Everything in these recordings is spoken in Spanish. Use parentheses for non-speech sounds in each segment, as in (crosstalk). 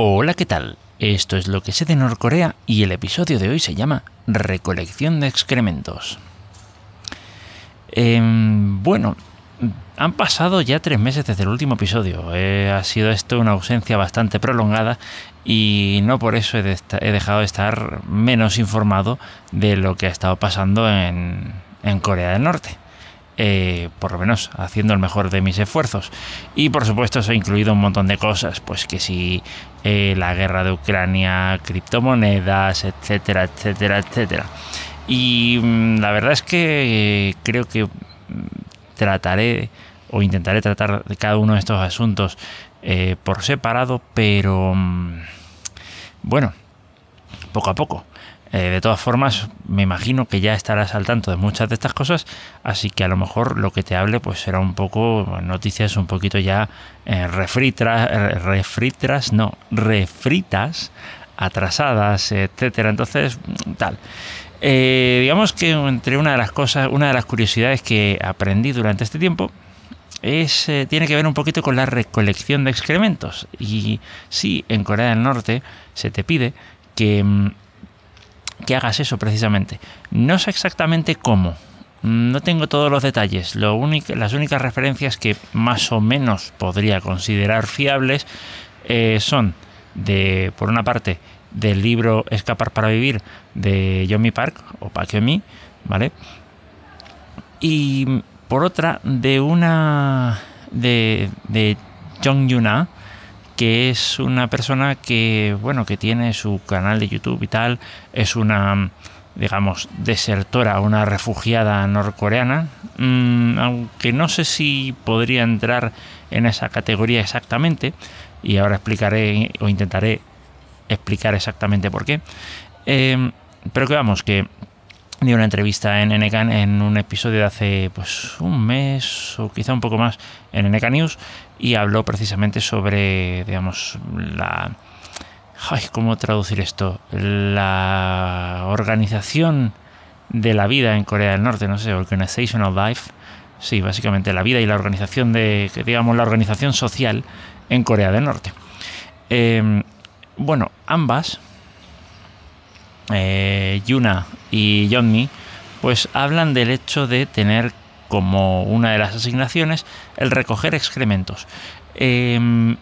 Hola, ¿qué tal? Esto es lo que sé de Norcorea y el episodio de hoy se llama Recolección de excrementos. Em, bueno, han pasado ya tres meses desde el último episodio. Eh, ha sido esto una ausencia bastante prolongada y no por eso he, dejado de estar menos informado de lo que ha estado pasando en Corea del Norte. Eh, por lo menos haciendo el mejor de mis esfuerzos. Y por supuesto eso ha incluido un montón de cosas, pues que si eh, la guerra de Ucrania, criptomonedas, etcétera, etcétera, etcétera. Y mm, la verdad es que creo que mm, trataré o intentaré tratar cada uno de estos asuntos eh, por separado, pero mm, bueno, poco a poco. Eh, de todas formas, me imagino que ya estarás al tanto de muchas de estas cosas, así que a lo mejor lo que te hable pues será un poco noticias un poquito ya eh, refritas, eh, refritas, no, refritas, atrasadas, etcétera. Entonces, tal. digamos que entre una de las cosas, una de las curiosidades que aprendí durante este tiempo es, tiene que ver un poquito con la recolección de excrementos. Y sí, en Corea del Norte se te pide que mm, que hagas eso precisamente. No sé exactamente cómo, no tengo todos los detalles. Las únicas referencias que más o menos podría considerar fiables eh, son de, por una parte, del libro Escapar para vivir de Yomi Park o Pakyomi, ¿vale? Y por otra, de una de, de Jong Yuna, que es una persona que, bueno, que tiene su canal de YouTube y tal, es una, digamos, desertora, una refugiada norcoreana, mm, aunque no sé si podría entrar en esa categoría exactamente, y ahora explicaré o intentaré explicar exactamente por qué. Em, pero que vamos, que dio una entrevista en NK en un episodio de hace pues un mes o quizá un poco más en NK News y habló precisamente sobre, digamos, la... Ay, ¿Cómo traducir esto? La organización de la vida en Corea del Norte, no sé, Organization of Life. Sí, básicamente la vida y la organización de, digamos, la organización social en Corea del Norte. Em, bueno, ambas, eh, Yuna y Yeonmi, pues hablan del hecho de tener como una de las asignaciones el recoger excrementos. Em,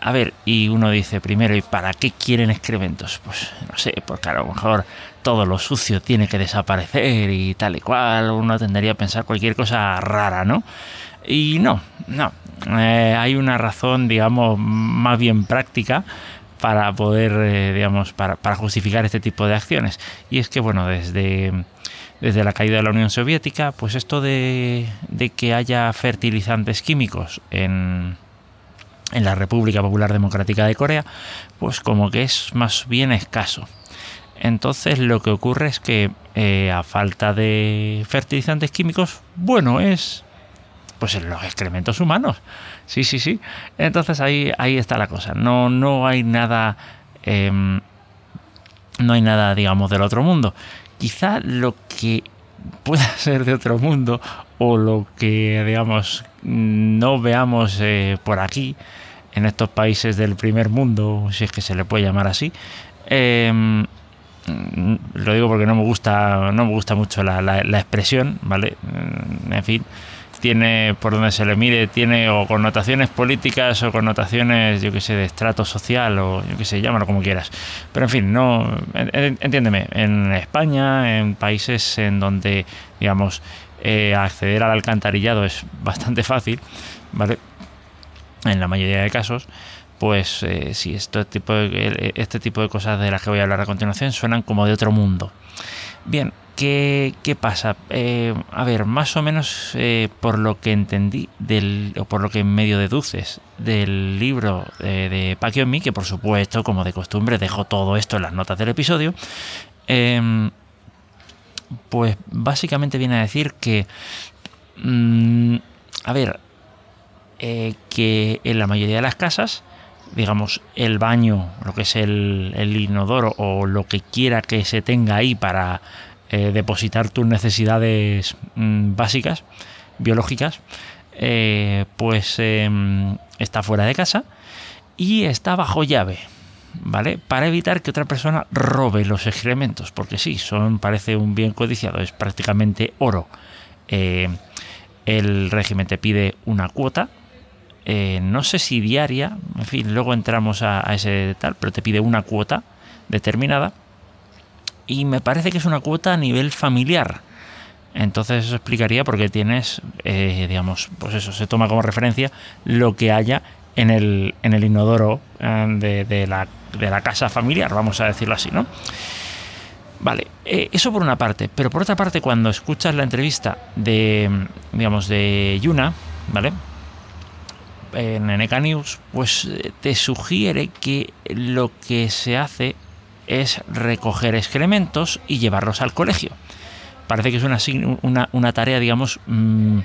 a ver, y uno dice primero, ¿y para qué quieren excrementos? Pues no sé, porque a lo mejor todo lo sucio tiene que desaparecer y tal y cual, uno tendría a pensar cualquier cosa rara, ¿no? Y no, no, eh, hay una razón, digamos, más bien práctica para poder, eh, digamos, para, para justificar este tipo de acciones. Y es que, bueno, desde desde la caída de la Unión Soviética, pues esto de, que haya fertilizantes químicos en, en la República Popular Democrática de Corea, pues como que es más bien escaso. Entonces lo que ocurre es que eh, a falta de fertilizantes químicos, bueno, es pues en los excrementos humanos. Sí, sí, sí. Entonces ahí, ahí está la cosa. No, no hay nada. Em, no hay nada, digamos, del otro mundo quizá lo que pueda (laughs) ser de otro mundo o lo que, digamos, no veamos eh, por aquí, en estos países del primer mundo, si es que se le puede llamar así, em, lo digo porque no me gusta, no me gusta mucho la, la expresión, ¿vale? En fin, tiene, por donde se le mire, tiene o connotaciones políticas o connotaciones, yo que sé, de estrato social o yo que sé, llámalo como quieras. Pero en fin, no, entiéndeme, en España, en países en donde, digamos, eh, acceder al alcantarillado es bastante fácil, ¿vale? En la mayoría de casos, pues eh, sí, este tipo, de, este tipo de cosas de las que voy a hablar a continuación suenan como de otro mundo. Bien, ¿Qué, pasa? Eh, a ver, más o menos eh, por lo que entendí, del, o por lo que medio deduces del libro de, de Pacquiao que por supuesto, como de costumbre, dejo todo esto en las notas del episodio, em, pues básicamente viene a decir que, mm, a ver, eh, que en la mayoría de las casas, digamos, el baño, lo que es el, inodoro o lo que quiera que se tenga ahí para eh, depositar tus necesidades mm, básicas, biológicas, eh, pues em, está fuera de casa y está bajo llave. ¿Vale? Para evitar que otra persona robe los excrementos, porque sí, son, parece un bien codiciado, es prácticamente oro. Eh, el régimen te pide una cuota, eh, no sé si diaria, en fin, luego entramos a, ese tal, pero te pide una cuota determinada y me parece que es una cuota a nivel familiar. Entonces eso explicaría por qué tienes, eh, digamos, pues eso, se toma como referencia lo que haya en el, en el inodoro eh, de, la, de la casa familiar, vamos a decirlo así, ¿no? Vale, eso por una parte, pero por otra parte, cuando escuchas la entrevista de, digamos, de Yuna, ¿vale? En NK News, pues eh, te sugiere que lo que se hace es recoger excrementos y llevarlos al colegio. Parece que es una, una, tarea, digamos, mm,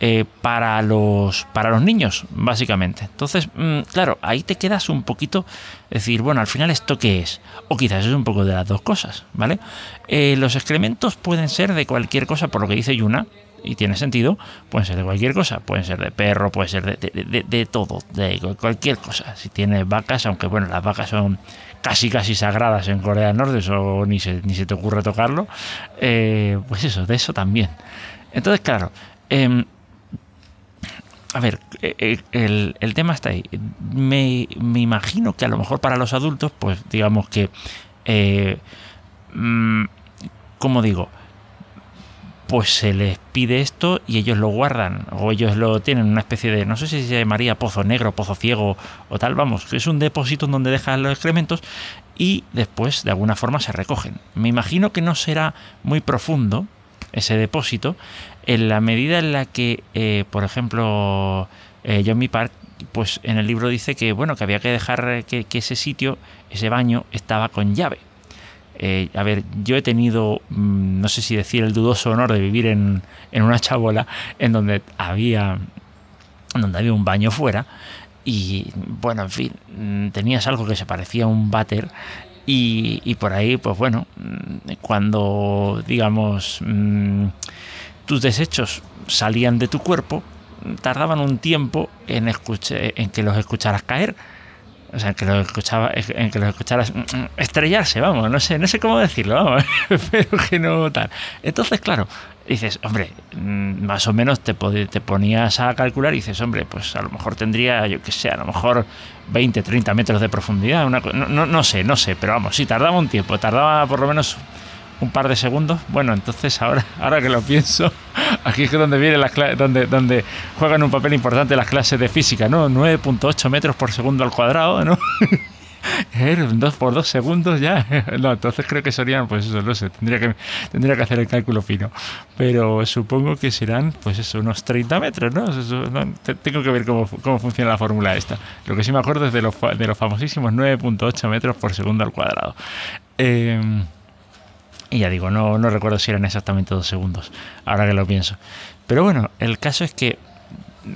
eh, para, los, para los niños, básicamente. Entonces, mm, claro, ahí te quedas un poquito, decir, bueno, al final esto qué es. O quizás es un poco de las dos cosas, ¿vale? Eh, los excrementos pueden ser de cualquier cosa, por lo que dice Yuna, y tiene sentido, pueden ser de cualquier cosa, pueden ser de perro, puede ser de, todo, de cualquier cosa. Si tienes vacas, aunque bueno, las vacas son casi casi sagradas en Corea del Norte, eso ni se, ni se te ocurre tocarlo, eh, pues eso, de eso también. Entonces, claro, em, a ver, eh, eh, el, el, tema está ahí. Me, me, imagino que a lo mejor para los adultos, pues digamos que, mm, como digo, pues se les pide esto y ellos lo guardan. O ellos lo tienen una especie de, no sé si se llamaría pozo negro, pozo ciego o tal, vamos, es un depósito en donde dejan los excrementos y después de alguna forma se recogen. Me imagino que no será muy profundo ese depósito. En la medida en la que, eh, por ejemplo, eh, John Park pues en el libro dice que bueno que había que dejar que ese sitio, ese baño estaba con llave eh, a ver, yo he tenido, mm, no sé si decir el dudoso honor de vivir en, una chabola en donde había, donde había un baño fuera y bueno, en fin, mm, tenías algo que se parecía a un váter y, por ahí, pues bueno, mm, cuando digamos tus desechos salían de tu cuerpo, tardaban un tiempo en, en que los escucharas caer o sea, que lo escuchaba, en que lo escucharas mm, mm, estrellarse, vamos, no sé, no sé cómo decirlo, vamos, (laughs) pero que no tal. Entonces, claro, dices, hombre, mm, más o menos te, te ponías a calcular y dices, hombre, pues a lo mejor tendría, yo qué sé, a lo mejor 20, 30 metros de profundidad, una, no, no, no sé, no sé, pero vamos, sí, tardaba un tiempo, tardaba por lo menos un par de segundos. Bueno, entonces ahora, ahora que lo pienso, aquí es donde viene las donde, donde juegan un papel importante las clases de física, ¿no? 9.8 metros por segundo al cuadrado, ¿no? (laughs) 2 por 2 segundos ya. (laughs) No, entonces creo que serían, pues eso, no sé, tendría que, tendría que hacer el cálculo fino. Pero supongo que serán, pues eso, unos 30 metros, ¿no? tengo que ver cómo, cómo, funciona la fórmula esta. Lo que sí me acuerdo es de los, de los famosísimos 9.8 metros por segundo al cuadrado. Eh, y ya digo, no, no recuerdo si eran exactamente dos segundos, ahora que lo pienso. Pero bueno, el caso es que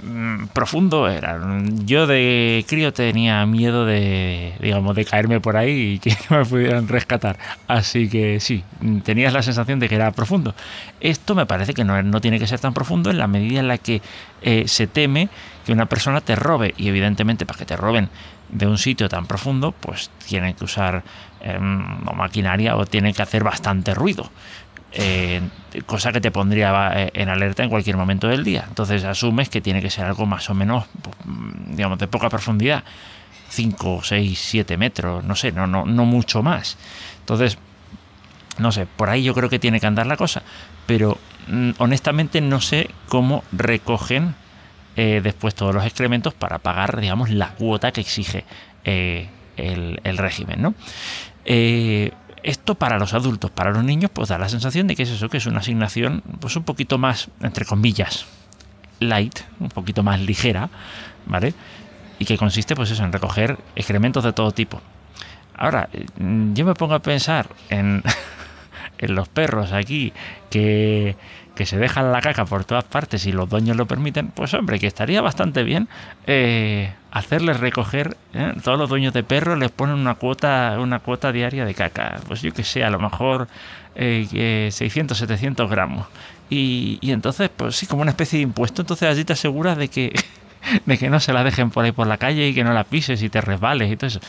mm, profundo era. Yo de crío tenía miedo de, digamos, de caerme por ahí y que (laughs) me pudieran rescatar. Así que sí, tenías la sensación de que era profundo. Esto me parece que no, no tiene que ser tan profundo en la medida en la que eh, se teme que una persona te robe. Y evidentemente para que te roben de un sitio tan profundo, pues tienen que usar em, maquinaria o tienen que hacer bastante ruido. Eh, cosa que te pondría eh, en alerta en cualquier momento del día. Entonces asumes que tiene que ser algo más o menos, pues, digamos, de poca profundidad. 5, 6, 7 metros, no sé, no, no, no mucho más. Entonces, no sé, por ahí yo creo que tiene que andar la cosa. Pero mm, honestamente no sé cómo recogen eh, después todos los excrementos para pagar, digamos, la cuota que exige el, régimen, ¿no? Esto para los adultos, para los niños, pues da la sensación de que es eso, que es una asignación, pues un poquito más, entre comillas, light, un poquito más ligera, ¿vale? Y que consiste, pues eso, en recoger excrementos de todo tipo. Ahora, yo me pongo a pensar en, (laughs) en los perros aquí que que se dejan la caca por todas partes y los dueños lo permiten, pues hombre, que estaría bastante bien eh, hacerles recoger, ¿eh? todos los dueños de perros les ponen una cuota, una cuota diaria de caca, pues yo que sé, a lo mejor eh, 600, 700 gramos. Y, y, entonces, pues sí, como una especie de impuesto, entonces allí te aseguras de que (laughs) de que no se la dejen por ahí por la calle y que no la pises y te resbales y todo eso.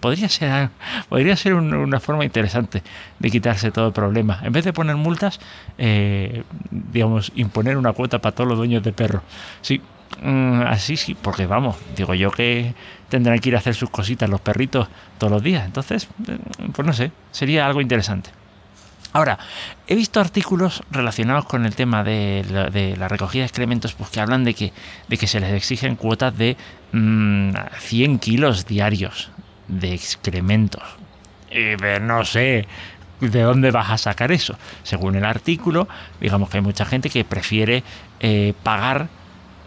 Podría ser, podría ser una forma interesante de quitarse todo el problema. En vez de poner multas, eh, digamos, imponer una cuota para todos los dueños de perros. Sí, mm, así sí, porque vamos, digo yo que tendrán que ir a hacer sus cositas los perritos todos los días. Entonces, eh, pues no sé, sería algo interesante. Ahora, he visto artículos relacionados con el tema de la, recogida de excrementos pues, que hablan de que, se les exigen cuotas de 100 mm, kilos diarios de excrementos. Y no sé de dónde vas a sacar eso. Según el artículo, digamos que hay mucha gente que prefiere eh, pagar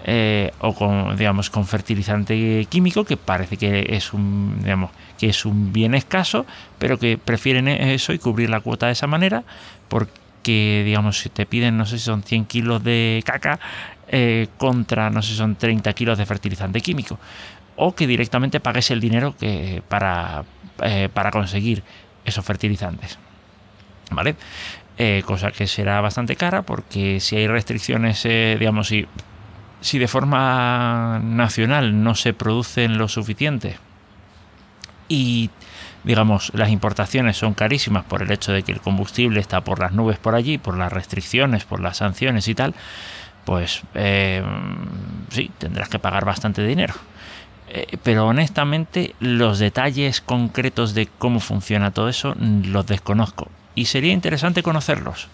eh, o con digamos con fertilizante químico que parece que es un digamos que es un bien escaso pero que prefieren eso y cubrir la cuota de esa manera porque digamos si te piden no sé si son 100 kilos de caca eh, contra no sé si son 30 kilos de fertilizante químico o que directamente pagues el dinero que para, eh, para conseguir esos fertilizantes vale cosa que será bastante cara porque si hay restricciones digamos si si de forma nacional no se producen lo suficiente y digamos las importaciones son carísimas por el hecho de que el combustible está por las nubes por allí, por las restricciones, por las sanciones y tal, pues eh, sí, tendrás que pagar bastante dinero. Eh, pero honestamente los detalles concretos de cómo funciona todo eso los desconozco y sería interesante conocerlos,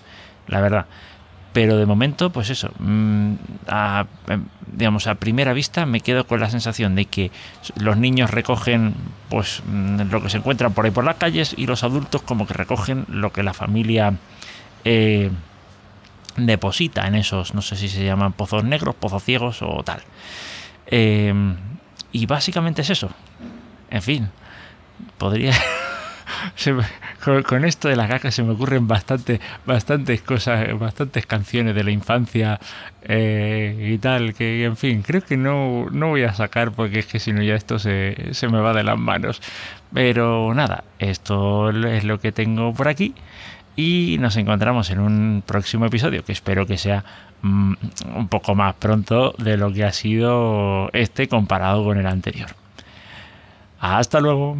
la verdad pero de momento, pues eso, mm, a, em, digamos, a primera vista me quedo con la sensación de que los niños recogen pues mm, lo que se encuentran por ahí por las calles y los adultos como que recogen lo que la familia eh, deposita en esos, no sé si se llaman pozos negros, pozos ciegos o tal. Em, y básicamente es eso. En fin, podría... (laughs) con, esto de las gacas se me ocurren bastante, bastantes cosas, bastantes canciones de la infancia eh, y tal, que en fin, creo que no, no voy a sacar porque es que si no ya esto se, se me va de las manos. Pero nada, esto es lo que tengo por aquí y nos encontramos en un próximo episodio que espero que sea mm, un poco más pronto de lo que ha sido este comparado con el anterior. Hasta luego.